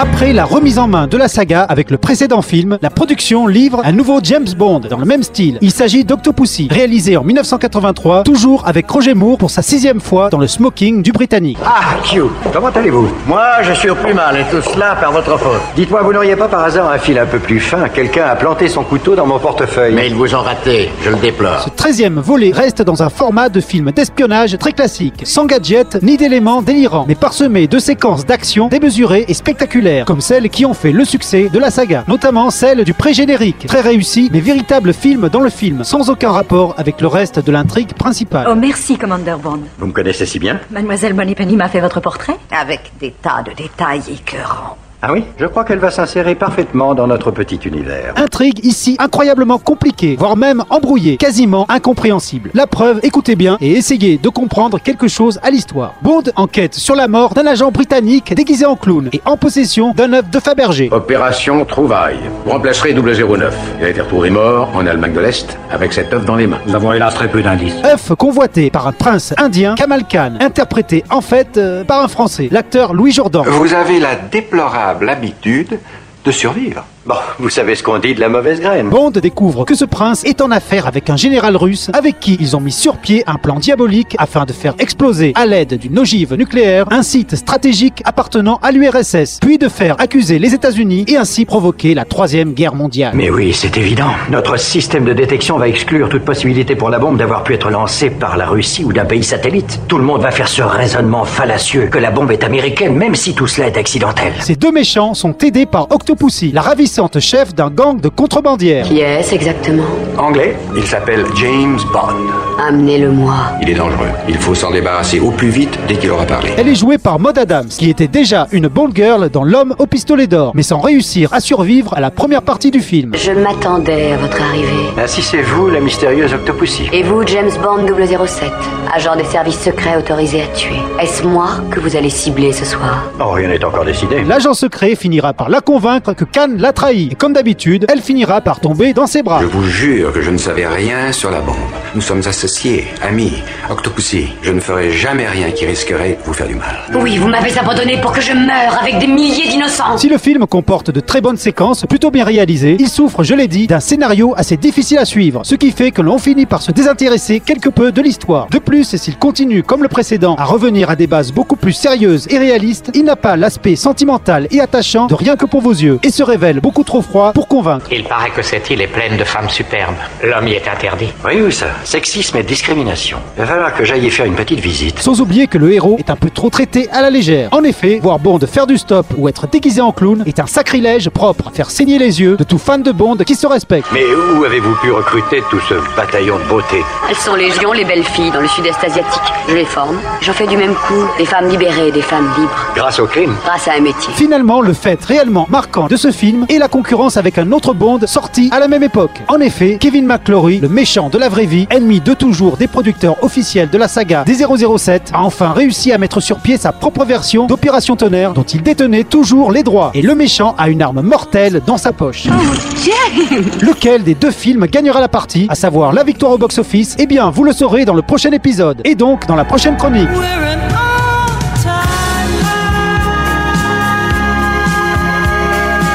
Après la remise en main de la saga avec le précédent film, la production livre un nouveau James Bond dans le même style. Il s'agit d'Octopussy, réalisé en 1983, toujours avec Roger Moore pour sa sixième fois dans le smoking du Britannique. Ah, Q, comment allez-vous? Moi, je suis au plus mal, et tout cela par votre faute. Dites-moi, vous n'auriez pas par hasard un fil un peu plus fin? Quelqu'un a planté son couteau dans mon portefeuille. Mais ils vous ont raté, je le déplore. Ce treizième volet reste dans un format de film d'espionnage très classique, sans gadgets ni d'éléments délirants, mais parsemé de séquences d'action démesurées et spectaculaires, comme celles qui ont fait le succès de la saga, notamment celle du pré-générique, très réussi, mais véritable film dans le film, sans aucun rapport avec le reste de l'intrigue principale. Oh, merci, Commander Bond. Vous me connaissez si bien Mademoiselle Moneypenny m'a fait votre portrait Avec des tas de détails écœurants. Ah oui Je crois qu'elle va s'insérer parfaitement dans notre petit univers. Intrigue ici incroyablement compliquée, voire même embrouillée, quasiment incompréhensible. La preuve, écoutez bien et essayez de comprendre quelque chose à l'histoire. Bond enquête sur la mort d'un agent britannique déguisé en clown et en possession d'un œuf de Fabergé. Opération Trouvaille. Vous remplacerez 009. Il a été retrouvé mort en Allemagne de l'Est avec cette œuf dans les mains. Nous avons hélas très peu d'indices. œuf convoité par un prince indien, Kamal Khan, interprété en fait euh, par un Français, l'acteur Louis Jourdan. Vous avez la déplorable habitude de survivre. Bon, vous savez ce qu'on dit de la mauvaise graine. Bond découvre que ce prince est en affaire avec un général russe avec qui ils ont mis sur pied un plan diabolique afin de faire exploser à l'aide d'une ogive nucléaire un site stratégique appartenant à l'URSS, puis de faire accuser les États-Unis et ainsi provoquer la troisième guerre mondiale. Mais oui, c'est évident. Notre système de détection va exclure toute possibilité pour la bombe d'avoir pu être lancée par la Russie ou d'un pays satellite. Tout le monde va faire ce raisonnement fallacieux que la bombe est américaine, même si tout cela est accidentel. Ces deux méchants sont aidés par Octopussy, la ravissante chef d'un gang de contrebandières. Qui est-ce exactement Anglais, il s'appelle James Bond. Amenez-le-moi. Il est dangereux. Il faut s'en débarrasser au plus vite dès qu'il aura parlé. Elle est jouée par Maud Adams, qui était déjà une Bond girl dans L'homme au pistolet d'or, mais sans réussir à survivre à la première partie du film. Je m'attendais à votre arrivée. Ainsi c'est vous, la mystérieuse Octopussy. Et vous, James Bond 007, agent des services secrets autorisé à tuer. Est-ce moi que vous allez cibler ce soir? Oh, rien n'est encore décidé. L'agent secret finira par la convaincre que Khan l'a trahi. Et comme d'habitude, elle finira par tomber dans ses bras. Je vous jure que je ne savais rien sur la bombe. Nous sommes associés, amis. Octopussy, je ne ferai jamais rien qui risquerait de vous faire du mal. Oui, vous m'avez abandonné pour que je meure avec des milliers d'innocents. Si le film comporte de très bonnes séquences, plutôt bien réalisées, il souffre, je l'ai dit, d'un scénario assez difficile à suivre, ce qui fait que l'on finit par se désintéresser quelque peu de l'histoire. De plus, s'il continue comme le précédent à revenir à des bases beaucoup plus sérieuses et réalistes, il n'a pas l'aspect sentimental et attachant de rien que pour vos yeux, et se révèle beaucoup trop froid pour convaincre. Il paraît que cette île est pleine de femmes superbes. L'homme y est interdit. Oui, oui, ça. Sexisme et discrimination. Il va falloir que j'aille y faire une petite visite. Sans oublier que le héros est un peu trop traité à la légère. En effet, voir Bond faire du stop ou être déguisé en clown est un sacrilège propre à faire saigner les yeux de tout fan de Bond qui se respecte. Mais où avez-vous pu recruter tout ce bataillon de beauté? Elles sont légion, les belles filles, dans le sud-est asiatique. Je les forme. J'en fais du même coup. Des femmes libérées, des femmes libres. Grâce au crime Grâce à un métier. Finalement, le fait réellement marquant de ce film est la concurrence avec un autre Bond sorti à la même époque. En effet, Kevin McClory, le méchant de la vraie vie, ennemi de toujours des producteurs officiels de la saga des 007, a enfin réussi à mettre sur pied sa propre version d'Opération Tonnerre dont il détenait toujours les droits. Et le méchant a une arme mortelle dans sa poche. Lequel des deux films gagnera la partie, à savoir la victoire au box-office? Eh bien, vous le saurez dans le prochain épisode, et donc dans la prochaine chronique.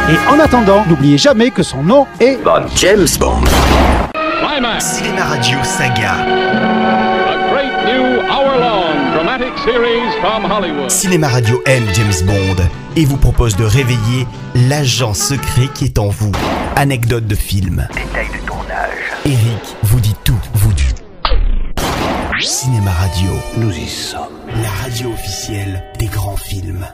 Et en attendant, n'oubliez jamais que son nom est... James Bond. Climax, Cinéma Radio Saga. a great new hour-long dramatic series from Hollywood. Cinéma Radio aime James Bond et vous propose de réveiller l'agent secret qui est en vous. Anecdote de film. Détail de tournage. Eric vous dit tout, vous dit. Cinéma Radio, Nous y sommes. la radio officielle des grands films.